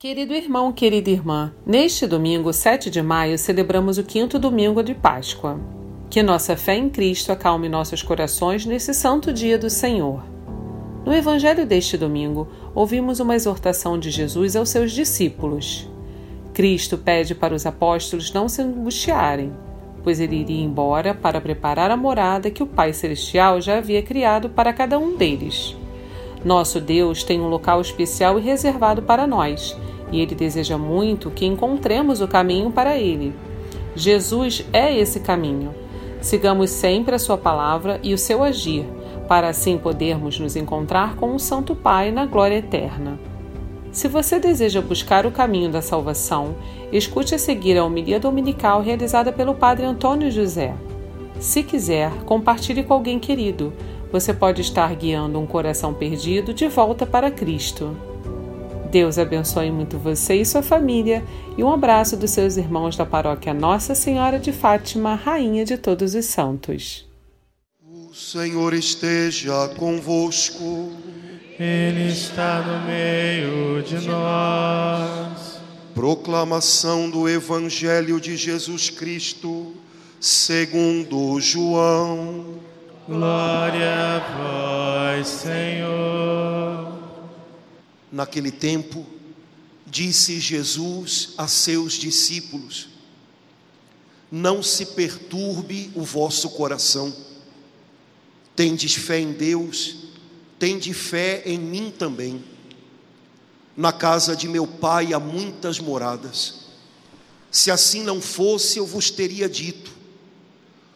Querido irmão, querida irmã, neste domingo, 7 de maio, celebramos o quinto domingo de Páscoa. Que nossa fé em Cristo acalme nossos corações nesse santo dia do Senhor. No Evangelho deste domingo, ouvimos uma exortação de Jesus aos seus discípulos. Cristo pede para os apóstolos não se angustiarem, pois ele iria embora para preparar a morada que o Pai Celestial já havia criado para cada um deles. Nosso Deus tem um local especial e reservado para nós e ele deseja muito que encontremos o caminho para ele. Jesus é esse caminho. Sigamos sempre a sua palavra e o seu agir, para assim podermos nos encontrar com o Santo Pai na glória eterna. Se você deseja buscar o caminho da salvação, escute a seguir a homilia dominical realizada pelo Padre Antônio José. Se quiser, compartilhe com alguém querido. Você pode estar guiando um coração perdido de volta para Cristo. Deus abençoe muito você e sua família e um abraço dos seus irmãos da paróquia Nossa Senhora de Fátima, Rainha de Todos os Santos. O Senhor esteja convosco. Ele está no meio de nós. Proclamação do Evangelho de Jesus Cristo, segundo João. Glória a vós, Senhor. Naquele tempo, disse Jesus a seus discípulos: Não se perturbe o vosso coração. Tendes fé em Deus, tende fé em mim também. Na casa de meu pai há muitas moradas. Se assim não fosse, eu vos teria dito: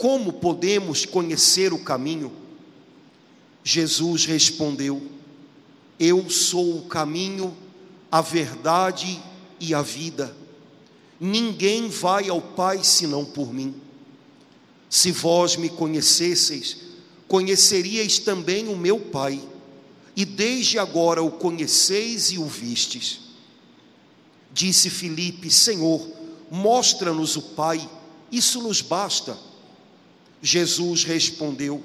como podemos conhecer o caminho? Jesus respondeu: Eu sou o caminho, a verdade e a vida. Ninguém vai ao Pai senão por mim. Se vós me conhecesseis, conheceríeis também o meu Pai, e desde agora o conheceis e o vistes. Disse Filipe: Senhor, mostra-nos o Pai, isso nos basta. Jesus respondeu: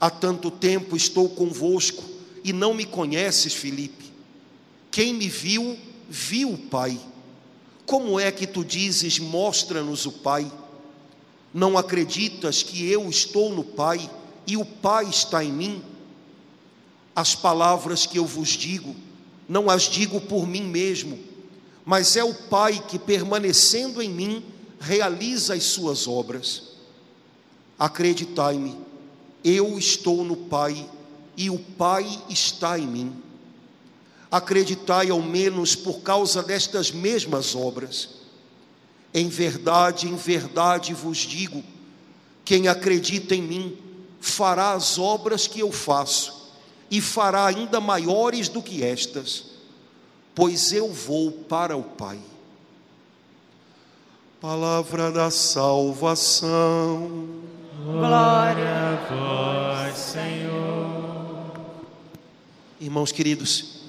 Há tanto tempo estou convosco e não me conheces, Filipe. Quem me viu, viu o Pai. Como é que tu dizes, mostra-nos o Pai? Não acreditas que eu estou no Pai e o Pai está em mim? As palavras que eu vos digo, não as digo por mim mesmo, mas é o Pai que, permanecendo em mim, realiza as suas obras. Acreditai-me, eu estou no Pai e o Pai está em mim acreditai ao menos por causa destas mesmas obras. Em verdade, em verdade vos digo: quem acredita em mim fará as obras que eu faço, e fará ainda maiores do que estas, pois eu vou para o Pai. Palavra da salvação. Glória a vós, Senhor. Irmãos queridos,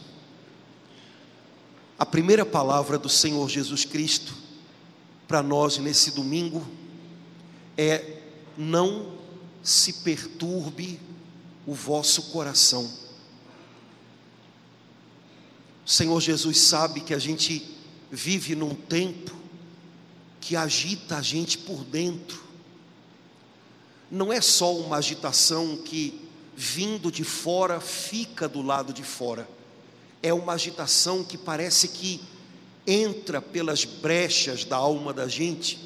a primeira palavra do Senhor Jesus Cristo para nós nesse domingo é: não se perturbe o vosso coração. O Senhor Jesus sabe que a gente vive num tempo que agita a gente por dentro. Não é só uma agitação que, vindo de fora, fica do lado de fora é uma agitação que parece que entra pelas brechas da alma da gente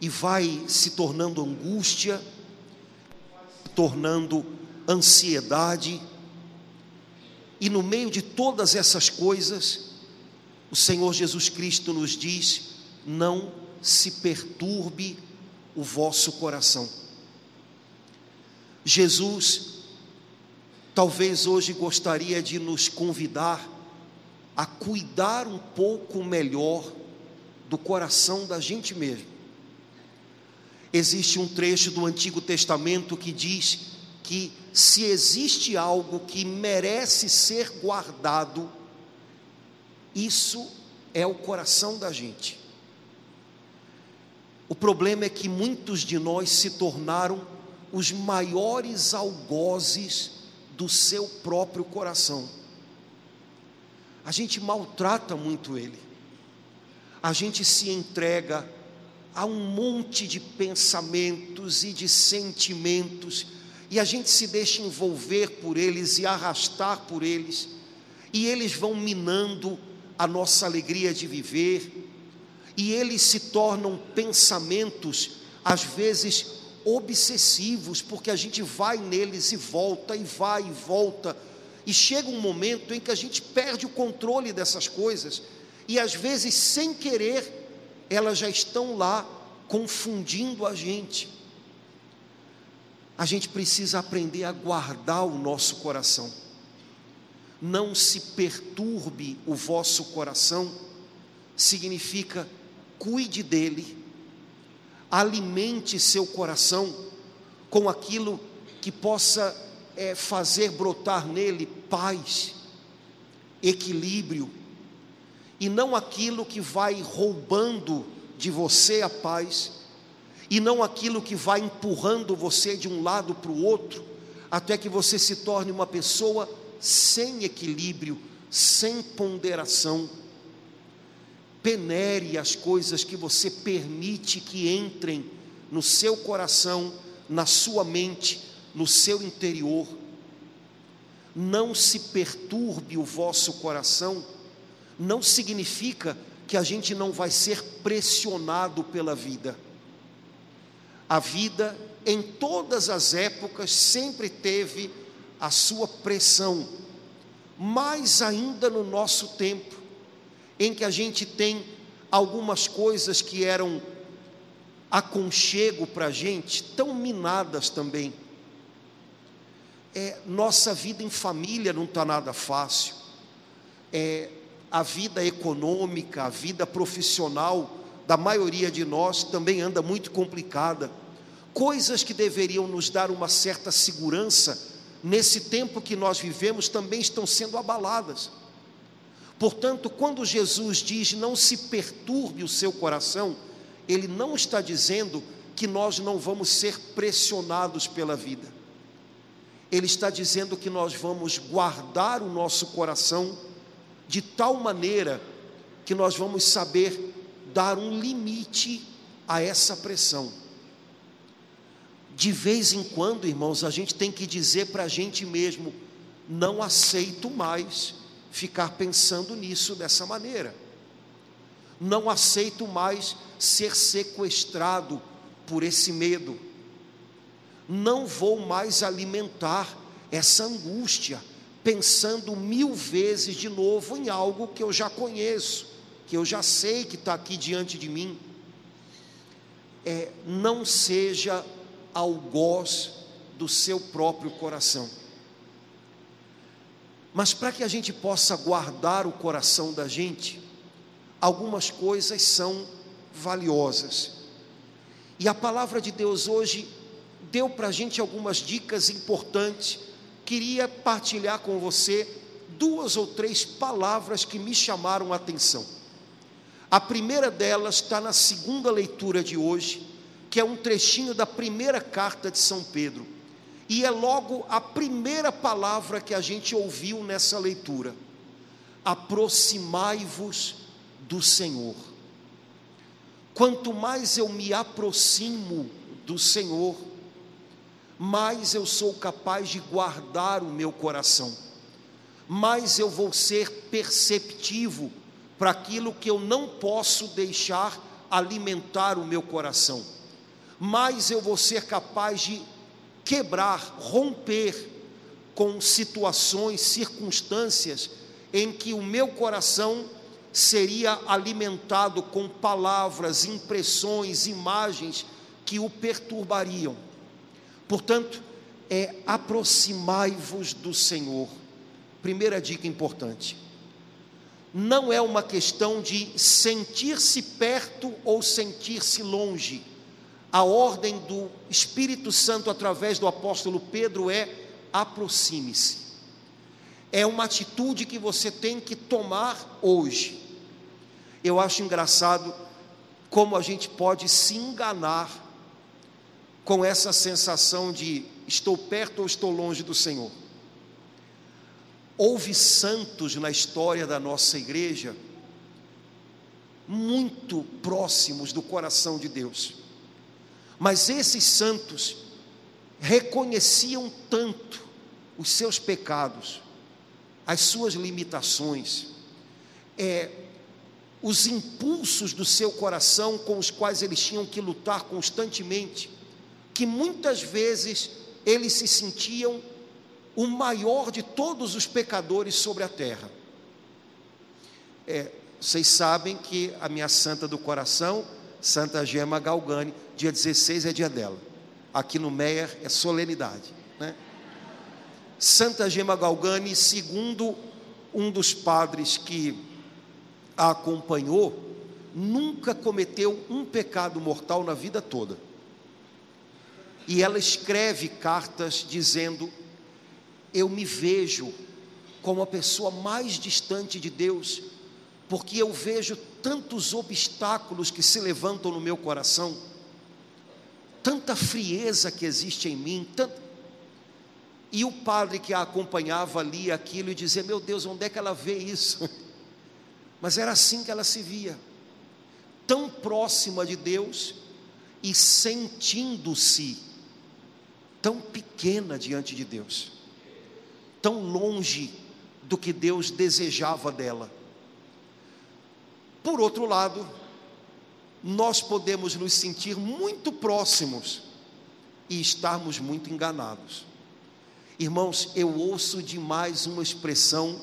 e vai se tornando angústia, se tornando ansiedade. E no meio de todas essas coisas, o Senhor Jesus Cristo nos diz: não se perturbe o vosso coração. Jesus talvez hoje gostaria de nos convidar a cuidar um pouco melhor do coração da gente mesmo. Existe um trecho do Antigo Testamento que diz que se existe algo que merece ser guardado, isso é o coração da gente. O problema é que muitos de nós se tornaram os maiores algozes do seu próprio coração. A gente maltrata muito ele, a gente se entrega a um monte de pensamentos e de sentimentos, e a gente se deixa envolver por eles e arrastar por eles, e eles vão minando a nossa alegria de viver, e eles se tornam pensamentos, às vezes obsessivos, porque a gente vai neles e volta, e vai e volta, e chega um momento em que a gente perde o controle dessas coisas, e às vezes, sem querer, elas já estão lá confundindo a gente. A gente precisa aprender a guardar o nosso coração. Não se perturbe o vosso coração, significa cuide dele, alimente seu coração com aquilo que possa é, fazer brotar nele paz, equilíbrio, e não aquilo que vai roubando de você a paz, e não aquilo que vai empurrando você de um lado para o outro, até que você se torne uma pessoa sem equilíbrio, sem ponderação penere as coisas que você permite que entrem no seu coração, na sua mente, no seu interior. Não se perturbe o vosso coração, não significa que a gente não vai ser pressionado pela vida. A vida, em todas as épocas, sempre teve a sua pressão, mais ainda no nosso tempo em que a gente tem algumas coisas que eram aconchego para a gente, tão minadas também. É, nossa vida em família não está nada fácil. É, a vida econômica, a vida profissional da maioria de nós também anda muito complicada. Coisas que deveriam nos dar uma certa segurança, nesse tempo que nós vivemos, também estão sendo abaladas. Portanto, quando Jesus diz não se perturbe o seu coração, ele não está dizendo que nós não vamos ser pressionados pela vida. Ele está dizendo que nós vamos guardar o nosso coração de tal maneira que nós vamos saber dar um limite a essa pressão. De vez em quando, irmãos, a gente tem que dizer para a gente mesmo: não aceito mais ficar pensando nisso dessa maneira. Não aceito mais ser sequestrado por esse medo. Não vou mais alimentar essa angústia, pensando mil vezes de novo em algo que eu já conheço, que eu já sei que está aqui diante de mim. É, não seja algoz do seu próprio coração. Mas para que a gente possa guardar o coração da gente, algumas coisas são valiosas. E a palavra de Deus hoje deu para a gente algumas dicas importantes. Queria partilhar com você duas ou três palavras que me chamaram a atenção. A primeira delas está na segunda leitura de hoje, que é um trechinho da primeira carta de São Pedro e é logo a primeira palavra que a gente ouviu nessa leitura: aproximai-vos do Senhor. Quanto mais eu me aproximo do Senhor, mais eu sou capaz de guardar o meu coração, mais eu vou ser perceptivo para aquilo que eu não posso deixar alimentar o meu coração, mais eu vou ser capaz de quebrar, romper com situações, circunstâncias em que o meu coração seria alimentado com palavras, impressões, imagens que o perturbariam. Portanto, é aproximai-vos do Senhor. Primeira dica importante. não é uma questão de sentir-se perto ou sentir-se longe. A ordem do Espírito Santo através do apóstolo Pedro é aproxime-se. É uma atitude que você tem que tomar hoje. Eu acho engraçado como a gente pode se enganar com essa sensação de estou perto ou estou longe do Senhor. Houve santos na história da nossa igreja muito próximos do coração de Deus. Mas esses santos reconheciam tanto os seus pecados, as suas limitações, é, os impulsos do seu coração com os quais eles tinham que lutar constantemente, que muitas vezes eles se sentiam o maior de todos os pecadores sobre a terra. É, vocês sabem que a minha santa do coração, Santa Gema Galgani, dia 16 é dia dela. Aqui no Meier é solenidade. Né? Santa Gema Galgani, segundo um dos padres que a acompanhou, nunca cometeu um pecado mortal na vida toda. E ela escreve cartas dizendo: Eu me vejo como a pessoa mais distante de Deus, porque eu vejo tantos obstáculos que se levantam no meu coração, tanta frieza que existe em mim, e o padre que a acompanhava lia aquilo e dizia: Meu Deus, onde é que ela vê isso? Mas era assim que ela se via, tão próxima de Deus e sentindo-se tão pequena diante de Deus, tão longe do que Deus desejava dela. Por outro lado, nós podemos nos sentir muito próximos e estarmos muito enganados. Irmãos, eu ouço demais uma expressão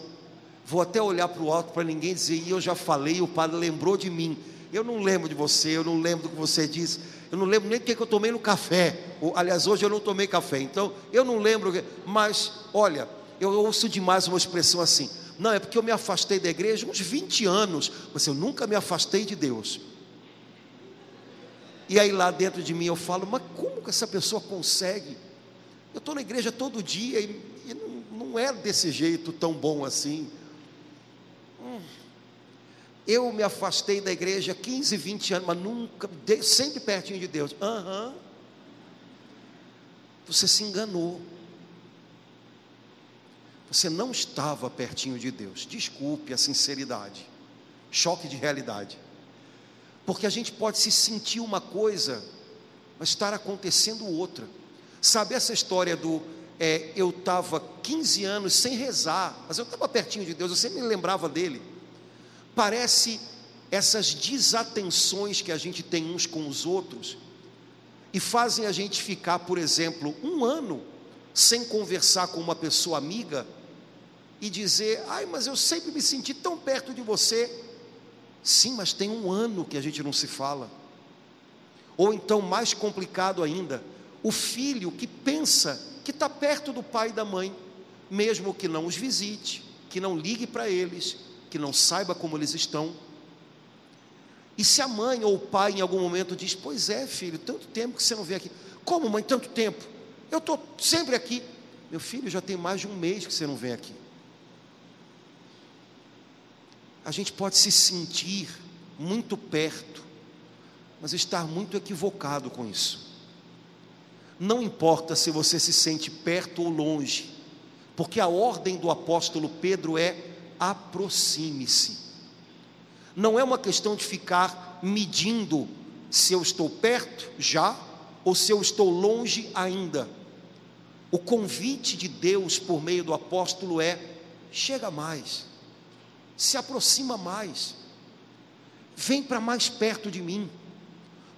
Vou até olhar para o alto para ninguém dizer, e eu já falei, o padre lembrou de mim. Eu não lembro de você, eu não lembro do que você disse, eu não lembro nem do que eu tomei no café. Aliás, hoje eu não tomei café, então eu não lembro. Mas, olha, eu ouço demais uma expressão assim. Não, é porque eu me afastei da igreja uns 20 anos, mas eu nunca me afastei de Deus. E aí lá dentro de mim eu falo, mas como que essa pessoa consegue? Eu estou na igreja todo dia e, e não, não é desse jeito tão bom assim. Eu me afastei da igreja 15, 20 anos, mas nunca, sempre pertinho de Deus. Aham. Uhum. Você se enganou. Você não estava pertinho de Deus. Desculpe a sinceridade. Choque de realidade. Porque a gente pode se sentir uma coisa, mas estar acontecendo outra. Sabe essa história do é, eu estava 15 anos sem rezar, mas eu estava pertinho de Deus, eu sempre me lembrava dele. Parece essas desatenções que a gente tem uns com os outros e fazem a gente ficar, por exemplo, um ano sem conversar com uma pessoa amiga e dizer: ai, mas eu sempre me senti tão perto de você. Sim, mas tem um ano que a gente não se fala. Ou então, mais complicado ainda, o filho que pensa que está perto do pai e da mãe, mesmo que não os visite, que não ligue para eles, que não saiba como eles estão. E se a mãe ou o pai em algum momento diz: Pois é, filho, tanto tempo que você não vem aqui. Como, mãe, tanto tempo? Eu estou sempre aqui. Meu filho, já tem mais de um mês que você não vem aqui. A gente pode se sentir muito perto, mas estar muito equivocado com isso. Não importa se você se sente perto ou longe, porque a ordem do apóstolo Pedro é aproxime-se. Não é uma questão de ficar medindo se eu estou perto já ou se eu estou longe ainda. O convite de Deus por meio do apóstolo é: chega mais, se aproxima mais, vem para mais perto de mim.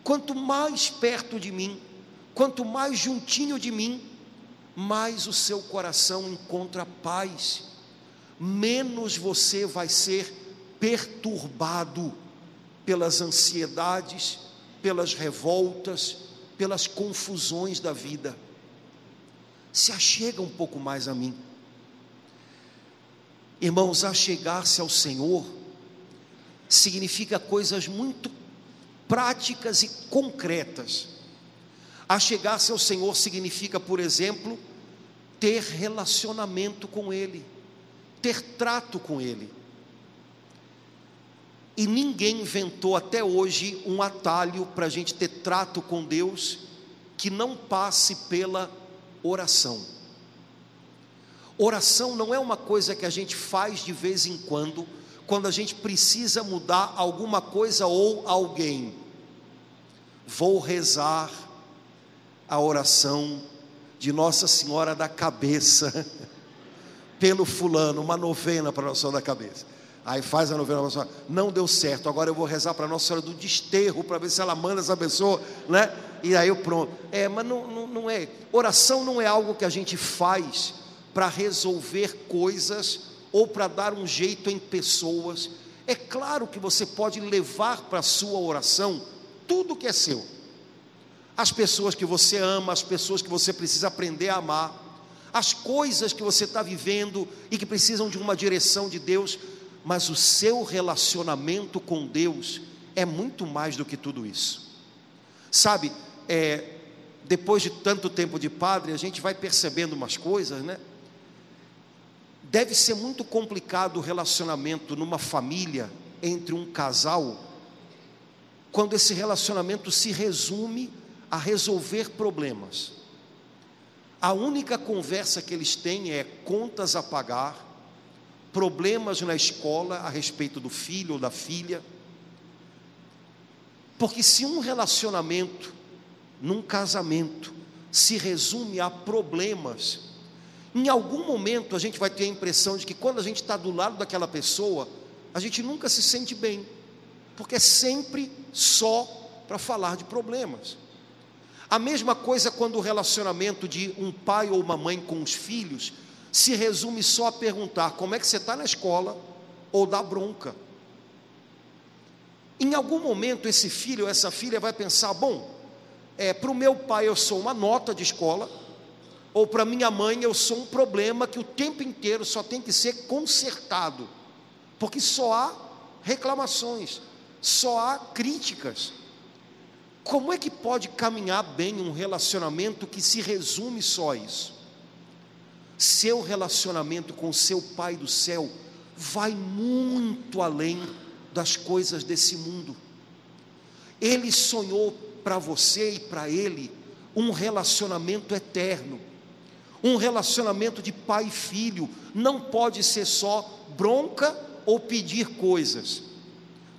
Quanto mais perto de mim, quanto mais juntinho de mim, mais o seu coração encontra paz menos você vai ser perturbado pelas ansiedades, pelas revoltas, pelas confusões da vida. Se achega um pouco mais a mim. Irmãos, achegar-se ao Senhor significa coisas muito práticas e concretas. Achegar-se ao Senhor significa, por exemplo, ter relacionamento com Ele, ter trato com Ele. E ninguém inventou até hoje um atalho para a gente ter trato com Deus que não passe pela oração. Oração não é uma coisa que a gente faz de vez em quando, quando a gente precisa mudar alguma coisa ou alguém. Vou rezar a oração de Nossa Senhora da Cabeça pelo fulano, uma novena para Nossa Senhora da Cabeça. Aí faz a novena para Senhora, não deu certo, agora eu vou rezar para Nossa Senhora do Desterro, para ver se ela manda essa pessoa, né? E aí eu pronto. É, mas não, não, não é. Oração não é algo que a gente faz para resolver coisas ou para dar um jeito em pessoas. É claro que você pode levar para a sua oração tudo que é seu. As pessoas que você ama, as pessoas que você precisa aprender a amar, as coisas que você está vivendo e que precisam de uma direção de Deus, mas o seu relacionamento com Deus é muito mais do que tudo isso. Sabe, é, depois de tanto tempo de padre, a gente vai percebendo umas coisas, né? Deve ser muito complicado o relacionamento numa família entre um casal, quando esse relacionamento se resume a resolver problemas. A única conversa que eles têm é contas a pagar, problemas na escola a respeito do filho ou da filha. Porque se um relacionamento, num casamento, se resume a problemas, em algum momento a gente vai ter a impressão de que quando a gente está do lado daquela pessoa, a gente nunca se sente bem, porque é sempre só para falar de problemas. A mesma coisa quando o relacionamento de um pai ou uma mãe com os filhos se resume só a perguntar como é que você está na escola ou dá bronca. Em algum momento esse filho ou essa filha vai pensar: bom, é, para o meu pai eu sou uma nota de escola, ou para minha mãe eu sou um problema que o tempo inteiro só tem que ser consertado, porque só há reclamações, só há críticas. Como é que pode caminhar bem um relacionamento que se resume só a isso? Seu relacionamento com seu Pai do céu vai muito além das coisas desse mundo. Ele sonhou para você e para ele um relacionamento eterno um relacionamento de pai e filho não pode ser só bronca ou pedir coisas.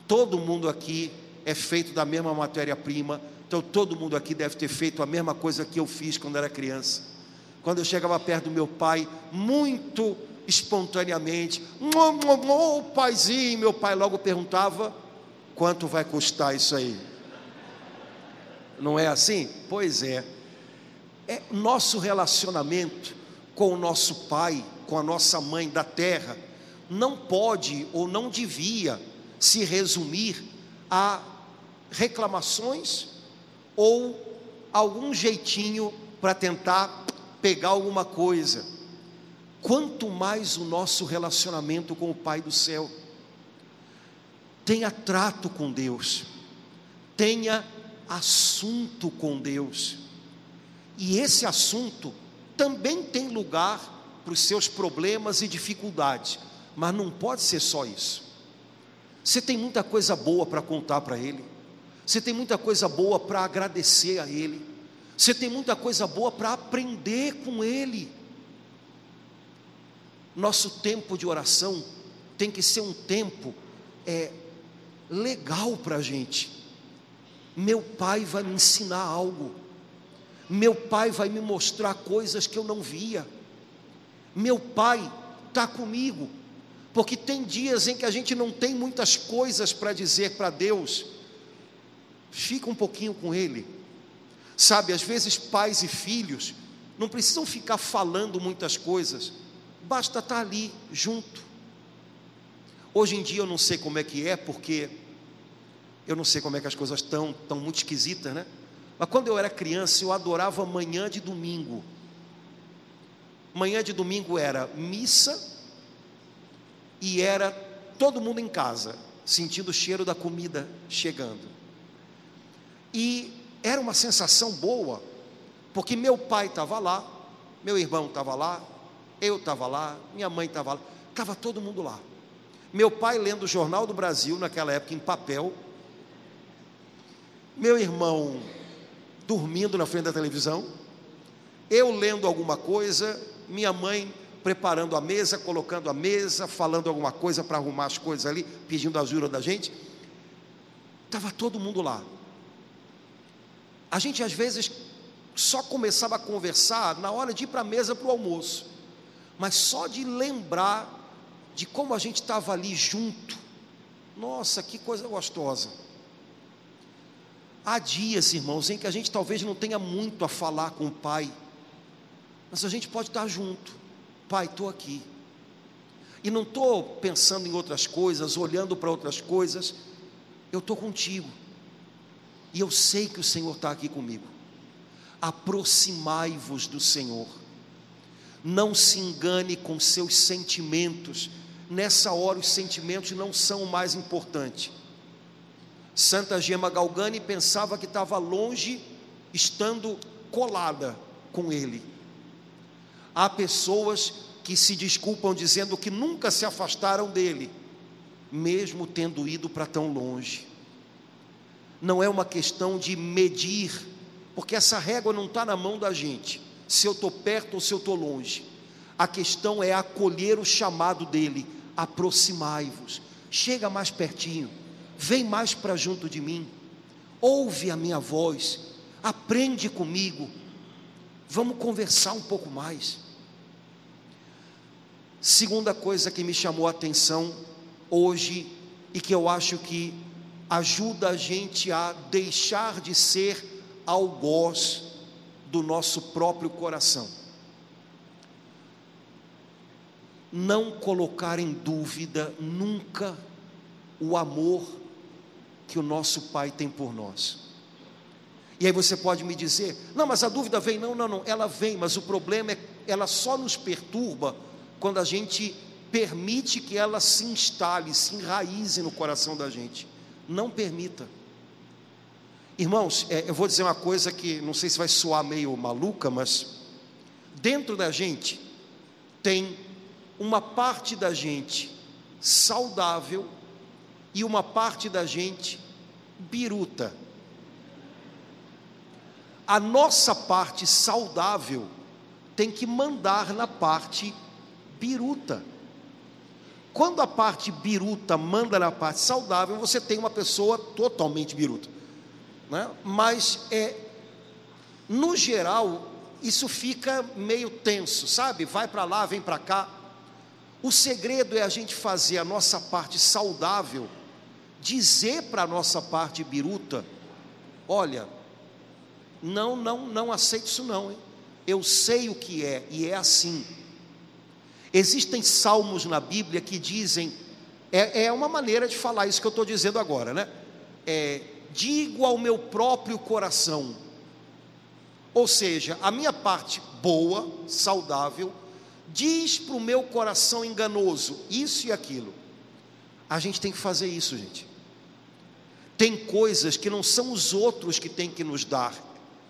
Todo mundo aqui é feito da mesma matéria-prima, então todo mundo aqui deve ter feito a mesma coisa que eu fiz quando era criança. Quando eu chegava perto do meu pai, muito espontaneamente, ô oh, paizinho, meu pai logo perguntava: quanto vai custar isso aí? Não é assim? Pois é é nosso relacionamento com o nosso pai, com a nossa mãe da terra, não pode ou não devia se resumir a reclamações ou algum jeitinho para tentar pegar alguma coisa. Quanto mais o nosso relacionamento com o Pai do céu, tenha trato com Deus, tenha assunto com Deus e esse assunto também tem lugar para os seus problemas e dificuldades, mas não pode ser só isso. Você tem muita coisa boa para contar para Ele, você tem muita coisa boa para agradecer a Ele, você tem muita coisa boa para aprender com Ele. Nosso tempo de oração tem que ser um tempo é, legal para a gente. Meu pai vai me ensinar algo meu pai vai me mostrar coisas que eu não via. Meu pai está comigo, porque tem dias em que a gente não tem muitas coisas para dizer para Deus. Fica um pouquinho com Ele. Sabe, às vezes pais e filhos não precisam ficar falando muitas coisas, basta estar tá ali junto. Hoje em dia eu não sei como é que é, porque eu não sei como é que as coisas estão, estão muito esquisitas, né? Mas quando eu era criança, eu adorava manhã de domingo. Manhã de domingo era missa e era todo mundo em casa. sentindo o cheiro da comida chegando. E era uma sensação boa, porque meu pai estava lá, meu irmão estava lá, eu estava lá, minha mãe estava lá, estava todo mundo lá. Meu pai lendo o Jornal do Brasil, naquela época em papel, meu irmão dormindo na frente da televisão, eu lendo alguma coisa, minha mãe preparando a mesa, colocando a mesa, falando alguma coisa para arrumar as coisas ali, pedindo ajuda da gente. Estava todo mundo lá. A gente às vezes só começava a conversar na hora de ir para a mesa para o almoço, mas só de lembrar de como a gente estava ali junto, nossa, que coisa gostosa. Há dias, irmãos, em que a gente talvez não tenha muito a falar com o Pai, mas a gente pode estar junto. Pai, estou aqui. E não estou pensando em outras coisas, olhando para outras coisas, eu estou contigo. E eu sei que o Senhor está aqui comigo. Aproximai-vos do Senhor. Não se engane com seus sentimentos. Nessa hora, os sentimentos não são o mais importante. Santa Gema Galgani pensava que estava longe, estando colada com ele. Há pessoas que se desculpam dizendo que nunca se afastaram dele, mesmo tendo ido para tão longe. Não é uma questão de medir, porque essa régua não está na mão da gente, se eu estou perto ou se eu estou longe. A questão é acolher o chamado dele, aproximai-vos, chega mais pertinho vem mais para junto de mim, ouve a minha voz, aprende comigo, vamos conversar um pouco mais. Segunda coisa que me chamou a atenção hoje e que eu acho que ajuda a gente a deixar de ser algoz do nosso próprio coração. Não colocar em dúvida nunca o amor que o nosso Pai tem por nós. E aí você pode me dizer: não, mas a dúvida vem. Não, não, não, ela vem, mas o problema é ela só nos perturba quando a gente permite que ela se instale, se enraize no coração da gente. Não permita. Irmãos, é, eu vou dizer uma coisa que não sei se vai soar meio maluca, mas dentro da gente tem uma parte da gente saudável e uma parte da gente biruta. A nossa parte saudável tem que mandar na parte biruta. Quando a parte biruta manda na parte saudável, você tem uma pessoa totalmente biruta. Né? Mas, é, no geral, isso fica meio tenso, sabe? Vai para lá, vem para cá. O segredo é a gente fazer a nossa parte saudável dizer para a nossa parte biruta: olha, não, não, não aceito isso não, hein? eu sei o que é e é assim. Existem salmos na Bíblia que dizem, é, é uma maneira de falar isso que eu estou dizendo agora, né? É, digo ao meu próprio coração, ou seja, a minha parte boa, saudável, diz para o meu coração enganoso, isso e aquilo. A gente tem que fazer isso, gente. Tem coisas que não são os outros que têm que nos dar,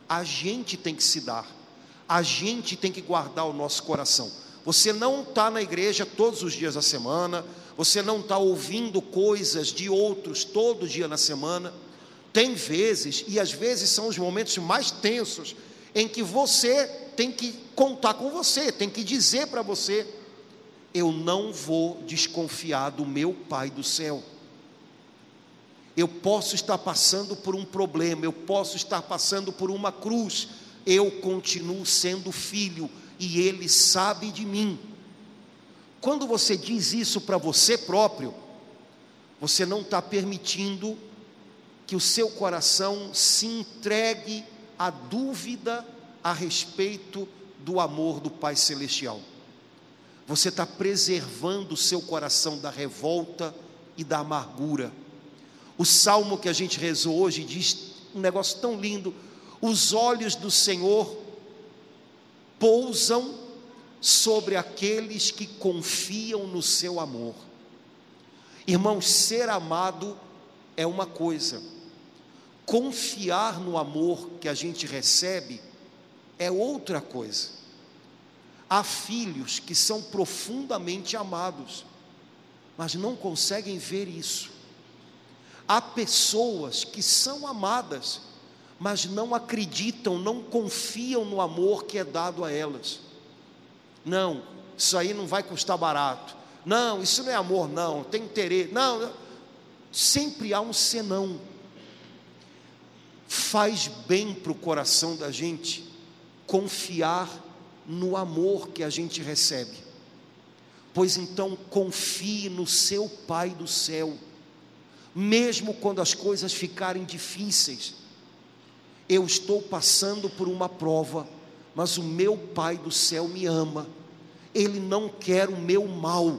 a gente tem que se dar, a gente tem que guardar o nosso coração. Você não está na igreja todos os dias da semana, você não está ouvindo coisas de outros todo dia na semana. Tem vezes, e às vezes são os momentos mais tensos, em que você tem que contar com você, tem que dizer para você: eu não vou desconfiar do meu Pai do céu. Eu posso estar passando por um problema, eu posso estar passando por uma cruz, eu continuo sendo filho e Ele sabe de mim. Quando você diz isso para você próprio, você não está permitindo que o seu coração se entregue à dúvida a respeito do amor do Pai Celestial. Você está preservando o seu coração da revolta e da amargura. O salmo que a gente rezou hoje diz um negócio tão lindo: os olhos do Senhor pousam sobre aqueles que confiam no seu amor. Irmãos, ser amado é uma coisa, confiar no amor que a gente recebe é outra coisa. Há filhos que são profundamente amados, mas não conseguem ver isso. Há pessoas que são amadas, mas não acreditam, não confiam no amor que é dado a elas. Não, isso aí não vai custar barato. Não, isso não é amor, não, tem interesse. Não, sempre há um senão. Faz bem para o coração da gente confiar no amor que a gente recebe. Pois então confie no seu Pai do céu, mesmo quando as coisas ficarem difíceis. Eu estou passando por uma prova, mas o meu Pai do céu me ama, Ele não quer o meu mal,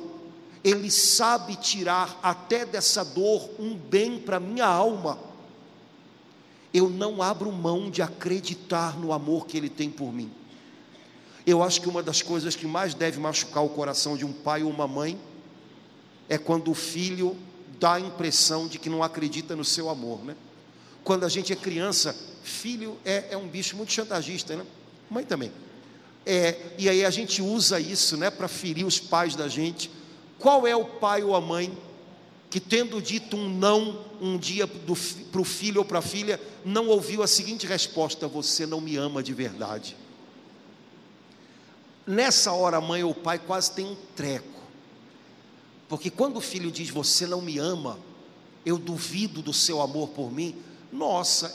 Ele sabe tirar até dessa dor um bem para minha alma. Eu não abro mão de acreditar no amor que Ele tem por mim. Eu acho que uma das coisas que mais deve machucar o coração de um pai ou uma mãe é quando o filho dá a impressão de que não acredita no seu amor, né? Quando a gente é criança, filho é, é um bicho muito chantagista, né? Mãe também. É, e aí a gente usa isso, né, para ferir os pais da gente. Qual é o pai ou a mãe que, tendo dito um não um dia para o filho ou para a filha, não ouviu a seguinte resposta: Você não me ama de verdade? Nessa hora, a mãe ou o pai quase tem um treco, porque quando o filho diz você não me ama, eu duvido do seu amor por mim, nossa,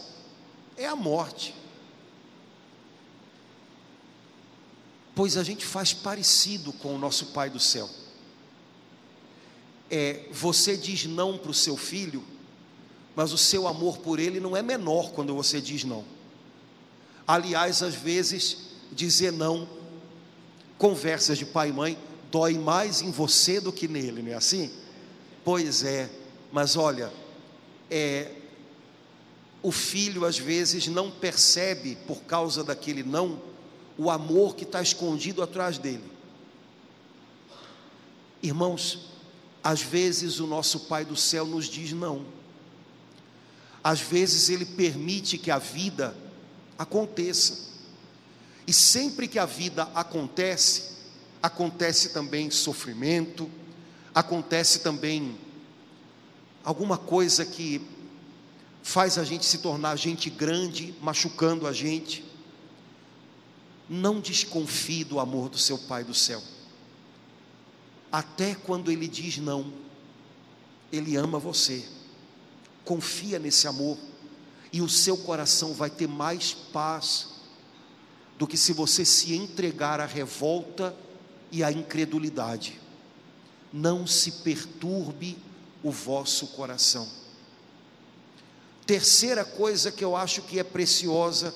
é a morte. Pois a gente faz parecido com o nosso Pai do céu. É, você diz não para o seu filho, mas o seu amor por ele não é menor quando você diz não. Aliás, às vezes, dizer não conversas de pai e mãe dói mais em você do que nele, não é assim? Pois é, mas olha, é, o filho às vezes não percebe, por causa daquele não, o amor que está escondido atrás dele. Irmãos, às vezes o nosso Pai do céu nos diz não, às vezes ele permite que a vida aconteça, e sempre que a vida acontece, acontece também sofrimento, acontece também alguma coisa que faz a gente se tornar gente grande, machucando a gente. Não desconfie do amor do seu Pai do céu. Até quando Ele diz não, Ele ama você. Confia nesse amor, e o seu coração vai ter mais paz do que se você se entregar à revolta e à incredulidade. Não se perturbe o vosso coração. Terceira coisa que eu acho que é preciosa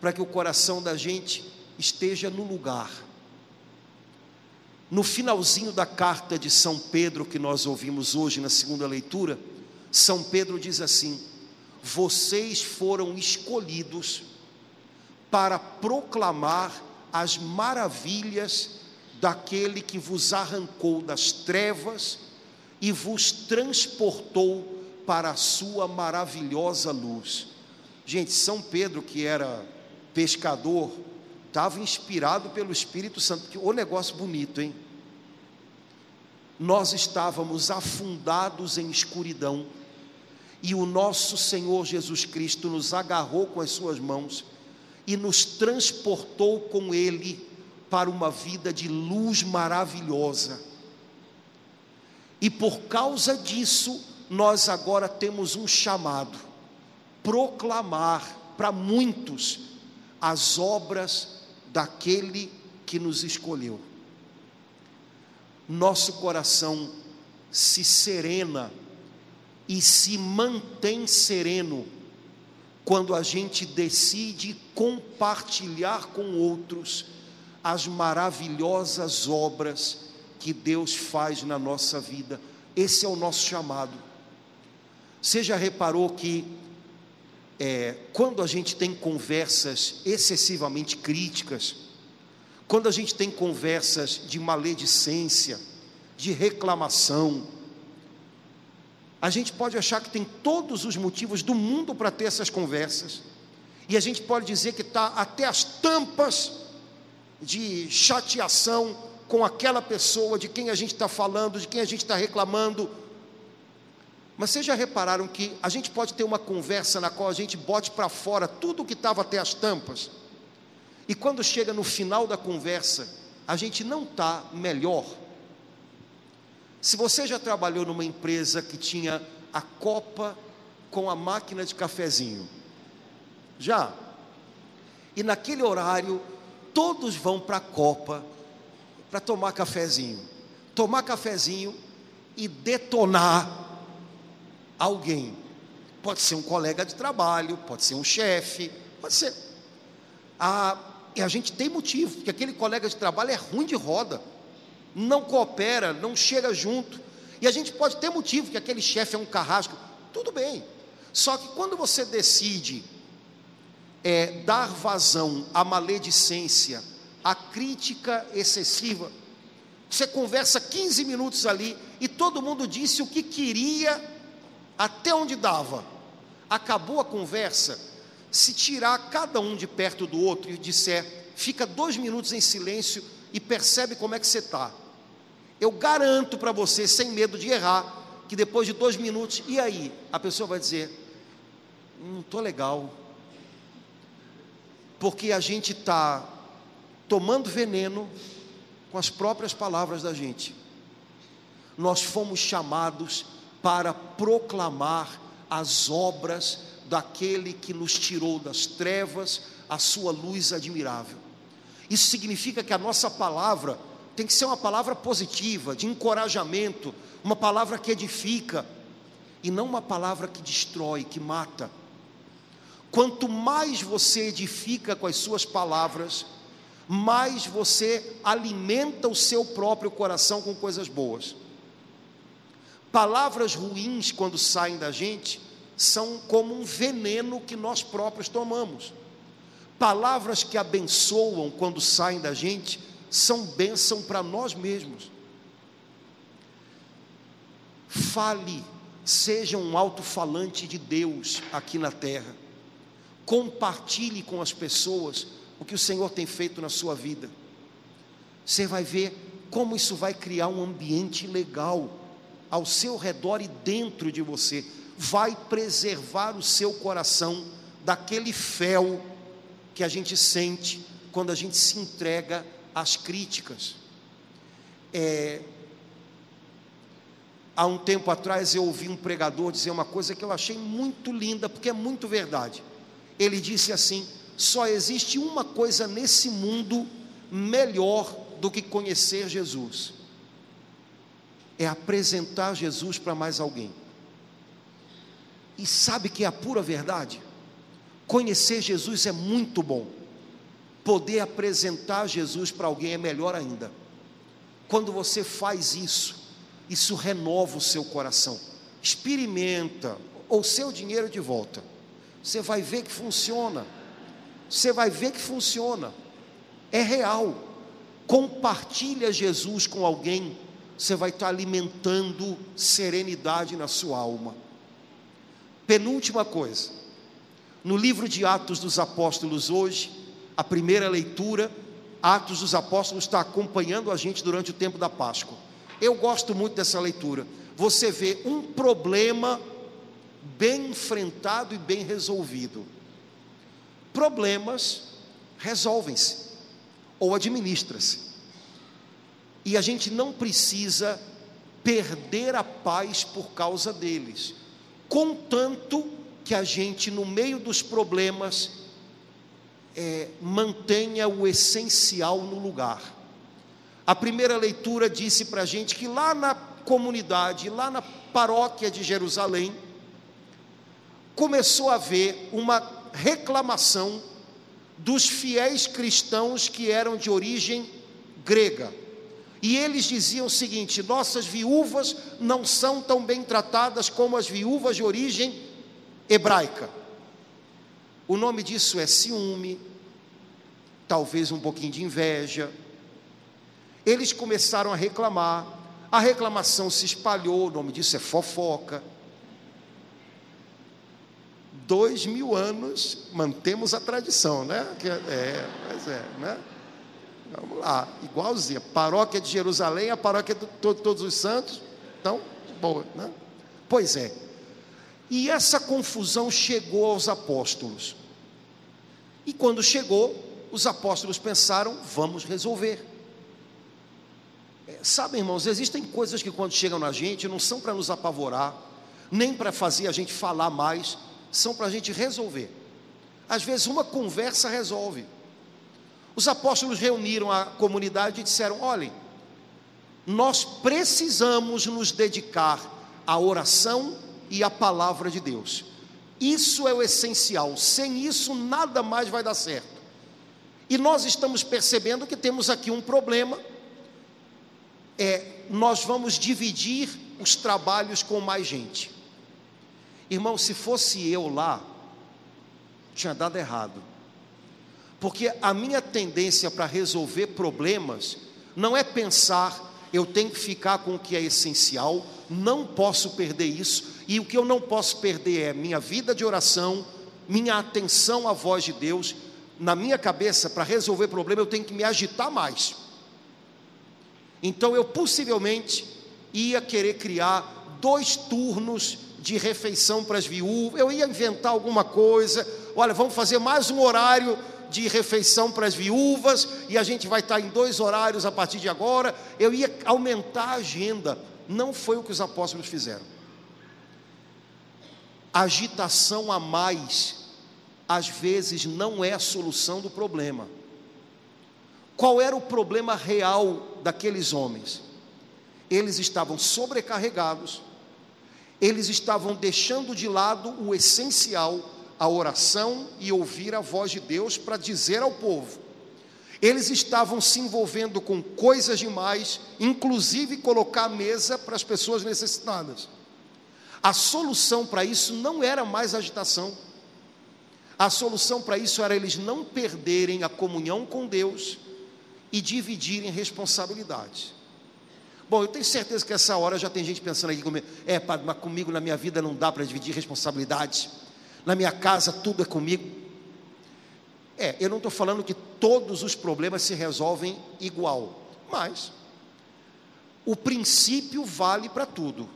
para que o coração da gente esteja no lugar. No finalzinho da carta de São Pedro que nós ouvimos hoje na segunda leitura, São Pedro diz assim: Vocês foram escolhidos para proclamar as maravilhas daquele que vos arrancou das trevas e vos transportou para a sua maravilhosa luz. Gente, São Pedro, que era pescador, estava inspirado pelo Espírito Santo. Que o negócio bonito, hein? Nós estávamos afundados em escuridão e o nosso Senhor Jesus Cristo nos agarrou com as suas mãos e nos transportou com Ele para uma vida de luz maravilhosa. E por causa disso, nós agora temos um chamado: proclamar para muitos as obras daquele que nos escolheu. Nosso coração se serena e se mantém sereno quando a gente decide compartilhar com outros as maravilhosas obras que Deus faz na nossa vida. Esse é o nosso chamado. Você já reparou que é, quando a gente tem conversas excessivamente críticas, quando a gente tem conversas de maledicência, de reclamação, A gente pode achar que tem todos os motivos do mundo para ter essas conversas, e a gente pode dizer que está até as tampas de chateação com aquela pessoa de quem a gente está falando, de quem a gente está reclamando. Mas vocês já repararam que a gente pode ter uma conversa na qual a gente bote para fora tudo o que estava até as tampas, e quando chega no final da conversa, a gente não está melhor. Se você já trabalhou numa empresa que tinha a copa com a máquina de cafezinho, já. E naquele horário, todos vão para a copa para tomar cafezinho. Tomar cafezinho e detonar alguém. Pode ser um colega de trabalho, pode ser um chefe, pode ser. Ah, e a gente tem motivo, porque aquele colega de trabalho é ruim de roda, não coopera, não chega junto. E a gente pode ter motivo, que aquele chefe é um carrasco, tudo bem. Só que quando você decide é, dar vazão à maledicência, à crítica excessiva, você conversa 15 minutos ali e todo mundo disse o que queria, até onde dava. Acabou a conversa, se tirar cada um de perto do outro e disser, fica dois minutos em silêncio e percebe como é que você está. Eu garanto para você, sem medo de errar, que depois de dois minutos, e aí? A pessoa vai dizer: Não estou legal. Porque a gente está tomando veneno com as próprias palavras da gente. Nós fomos chamados para proclamar as obras daquele que nos tirou das trevas a sua luz admirável. Isso significa que a nossa palavra tem que ser uma palavra positiva, de encorajamento, uma palavra que edifica, e não uma palavra que destrói, que mata. Quanto mais você edifica com as suas palavras, mais você alimenta o seu próprio coração com coisas boas. Palavras ruins, quando saem da gente, são como um veneno que nós próprios tomamos. Palavras que abençoam quando saem da gente são bênção para nós mesmos. Fale, seja um alto-falante de Deus aqui na terra. Compartilhe com as pessoas o que o Senhor tem feito na sua vida. Você vai ver como isso vai criar um ambiente legal ao seu redor e dentro de você vai preservar o seu coração daquele fel que a gente sente quando a gente se entrega às críticas. É, há um tempo atrás eu ouvi um pregador dizer uma coisa que eu achei muito linda, porque é muito verdade. Ele disse assim: só existe uma coisa nesse mundo melhor do que conhecer Jesus: é apresentar Jesus para mais alguém. E sabe que é a pura verdade? Conhecer Jesus é muito bom. Poder apresentar Jesus para alguém é melhor ainda. Quando você faz isso, isso renova o seu coração. Experimenta o seu dinheiro de volta. Você vai ver que funciona. Você vai ver que funciona. É real. Compartilha Jesus com alguém, você vai estar alimentando serenidade na sua alma. Penúltima coisa, no livro de Atos dos Apóstolos, hoje, a primeira leitura, Atos dos Apóstolos está acompanhando a gente durante o tempo da Páscoa. Eu gosto muito dessa leitura. Você vê um problema bem enfrentado e bem resolvido. Problemas resolvem-se ou administram-se. E a gente não precisa perder a paz por causa deles contanto que a gente, no meio dos problemas, é, mantenha o essencial no lugar. A primeira leitura disse para a gente que lá na comunidade, lá na paróquia de Jerusalém, começou a haver uma reclamação dos fiéis cristãos que eram de origem grega e eles diziam o seguinte: nossas viúvas não são tão bem tratadas como as viúvas de origem hebraica. O nome disso é ciúme, talvez um pouquinho de inveja. Eles começaram a reclamar, a reclamação se espalhou, o nome disso é fofoca. Dois mil anos mantemos a tradição, né? É, pois é, né? Vamos lá, igualzinha. Paróquia de Jerusalém, a paróquia de Todos os Santos, então, boa, né? Pois é. E essa confusão chegou aos apóstolos. E quando chegou, os apóstolos pensaram: vamos resolver. É, sabe, irmãos, existem coisas que quando chegam na gente não são para nos apavorar, nem para fazer a gente falar mais, são para a gente resolver. Às vezes uma conversa resolve. Os apóstolos reuniram a comunidade e disseram: olhem, nós precisamos nos dedicar à oração e à palavra de Deus. Isso é o essencial. Sem isso, nada mais vai dar certo. E nós estamos percebendo que temos aqui um problema. É, nós vamos dividir os trabalhos com mais gente. Irmão, se fosse eu lá, tinha dado errado. Porque a minha tendência para resolver problemas não é pensar, eu tenho que ficar com o que é essencial, não posso perder isso, e o que eu não posso perder é minha vida de oração, minha atenção à voz de Deus. Na minha cabeça, para resolver problema, eu tenho que me agitar mais. Então eu possivelmente ia querer criar dois turnos de refeição para as viúvas, eu ia inventar alguma coisa. Olha, vamos fazer mais um horário de refeição para as viúvas, e a gente vai estar em dois horários a partir de agora. Eu ia aumentar a agenda. Não foi o que os apóstolos fizeram. Agitação a mais, às vezes, não é a solução do problema. Qual era o problema real daqueles homens? Eles estavam sobrecarregados, eles estavam deixando de lado o essencial, a oração e ouvir a voz de Deus para dizer ao povo. Eles estavam se envolvendo com coisas demais, inclusive colocar a mesa para as pessoas necessitadas. A solução para isso não era mais agitação. A solução para isso era eles não perderem a comunhão com Deus e dividirem responsabilidades. Bom, eu tenho certeza que essa hora já tem gente pensando aqui comigo, é, padre, mas comigo na minha vida não dá para dividir responsabilidades. Na minha casa tudo é comigo. É, eu não estou falando que todos os problemas se resolvem igual, mas o princípio vale para tudo.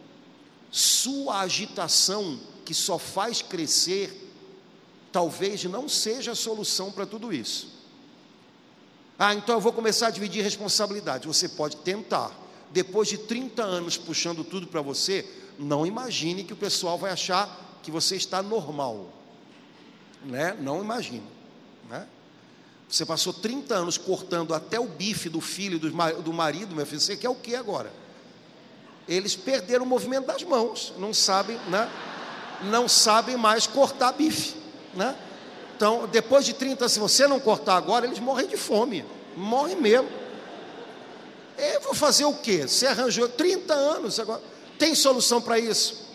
Sua agitação, que só faz crescer, talvez não seja a solução para tudo isso. Ah, então eu vou começar a dividir responsabilidade. Você pode tentar, depois de 30 anos puxando tudo para você, não imagine que o pessoal vai achar que você está normal. Né? Não imagine. Né? Você passou 30 anos cortando até o bife do filho do, do marido, meu filho, você quer o que agora? Eles perderam o movimento das mãos, não sabem, né? não sabem mais cortar bife. Né? Então, depois de 30, se você não cortar agora, eles morrem de fome. Morrem mesmo. Eu vou fazer o quê? Você arranjou 30 anos agora. Tem solução para isso?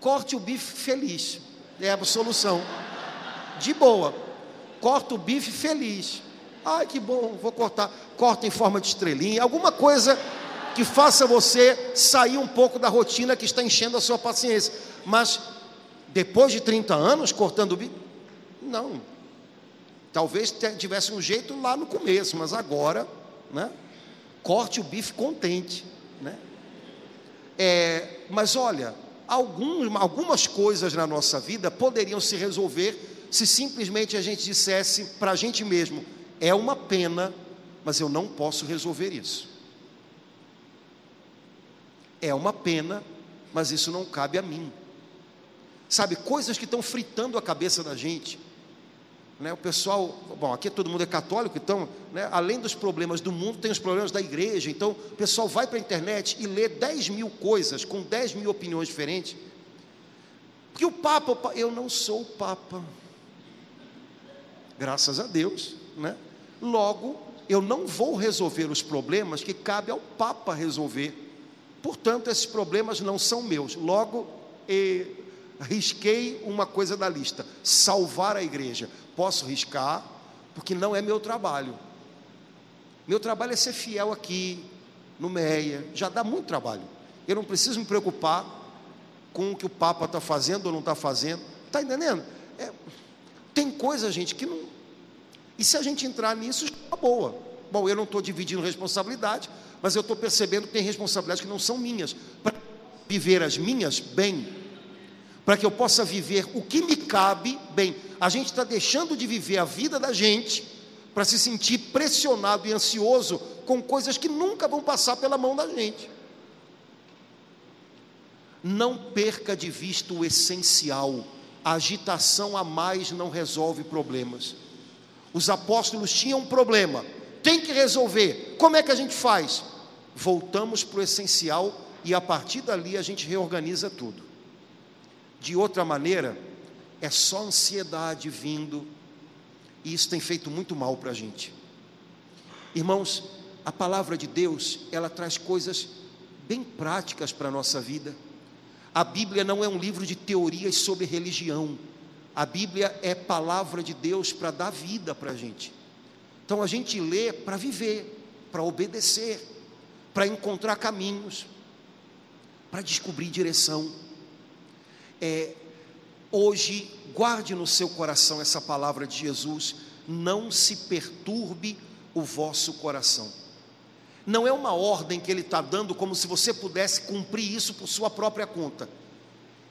Corte o bife feliz. É a solução. De boa. Corta o bife feliz. Ai, que bom, vou cortar. Corta em forma de estrelinha. Alguma coisa que faça você sair um pouco da rotina que está enchendo a sua paciência. Mas depois de 30 anos cortando o bife, não. Talvez tivesse um jeito lá no começo, mas agora, né? Corte o bife contente. Né? É, mas olha, algumas coisas na nossa vida poderiam se resolver se simplesmente a gente dissesse para a gente mesmo: é uma pena, mas eu não posso resolver isso. É uma pena, mas isso não cabe a mim. Sabe, coisas que estão fritando a cabeça da gente. Né, o pessoal, bom, aqui todo mundo é católico, então, né, além dos problemas do mundo, tem os problemas da igreja. Então, o pessoal vai para a internet e lê 10 mil coisas, com 10 mil opiniões diferentes. Porque o Papa, eu não sou o Papa. Graças a Deus, né? Logo, eu não vou resolver os problemas que cabe ao Papa resolver. Portanto, esses problemas não são meus. Logo, eh, risquei uma coisa da lista: salvar a igreja. Posso riscar, porque não é meu trabalho. Meu trabalho é ser fiel aqui, no Meia, já dá muito trabalho. Eu não preciso me preocupar com o que o Papa está fazendo ou não está fazendo. Está entendendo? É, tem coisa, gente, que não. E se a gente entrar nisso, está boa. Bom, eu não estou dividindo responsabilidade, mas eu estou percebendo que tem responsabilidades que não são minhas. Para viver as minhas bem, para que eu possa viver o que me cabe bem. A gente está deixando de viver a vida da gente para se sentir pressionado e ansioso com coisas que nunca vão passar pela mão da gente. Não perca de vista o essencial. A agitação a mais não resolve problemas. Os apóstolos tinham um problema, tem que resolver. Como é que a gente faz? Voltamos para o essencial e a partir dali a gente reorganiza tudo. De outra maneira, é só ansiedade vindo, e isso tem feito muito mal para a gente. Irmãos, a palavra de Deus, ela traz coisas bem práticas para a nossa vida. A Bíblia não é um livro de teorias sobre religião. A Bíblia é palavra de Deus para dar vida para a gente. Então a gente lê para viver, para obedecer, para encontrar caminhos, para descobrir direção. É, hoje, guarde no seu coração essa palavra de Jesus. Não se perturbe o vosso coração não é uma ordem que ele está dando como se você pudesse cumprir isso por sua própria conta.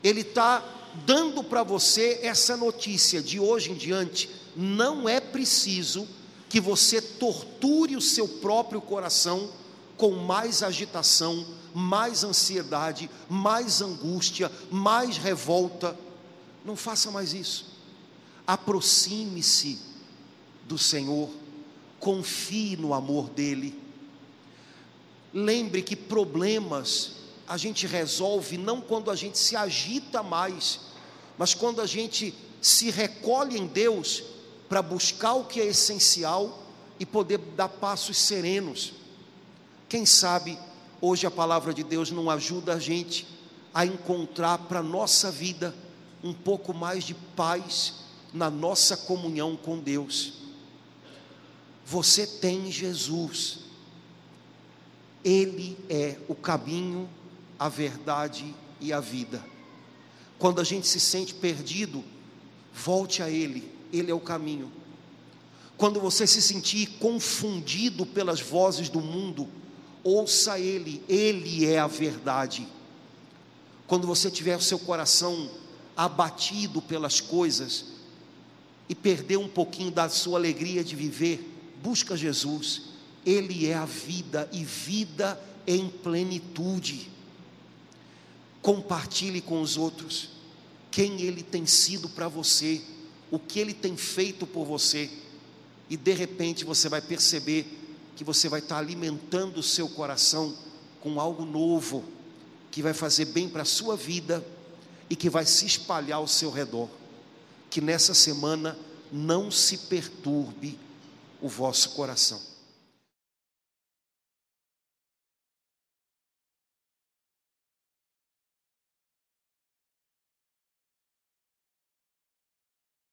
Ele está dando para você essa notícia de hoje em diante. Não é preciso que você torture o seu próprio coração com mais agitação, mais ansiedade, mais angústia, mais revolta. Não faça mais isso. Aproxime-se do Senhor, confie no amor dEle Lembre que problemas a gente resolve não quando a gente se agita mais, mas quando a gente se recolhe em Deus para buscar o que é essencial e poder dar passos serenos. Quem sabe hoje a palavra de Deus não ajuda a gente a encontrar para a nossa vida um pouco mais de paz na nossa comunhão com Deus. Você tem Jesus. Ele é o caminho, a verdade e a vida. Quando a gente se sente perdido, volte a Ele, Ele é o caminho. Quando você se sentir confundido pelas vozes do mundo, ouça Ele, Ele é a verdade. Quando você tiver o seu coração abatido pelas coisas e perder um pouquinho da sua alegria de viver, busca Jesus ele é a vida e vida em plenitude. Compartilhe com os outros quem Ele tem sido para você, o que Ele tem feito por você, e de repente você vai perceber que você vai estar alimentando o seu coração com algo novo, que vai fazer bem para a sua vida e que vai se espalhar ao seu redor. Que nessa semana não se perturbe o vosso coração.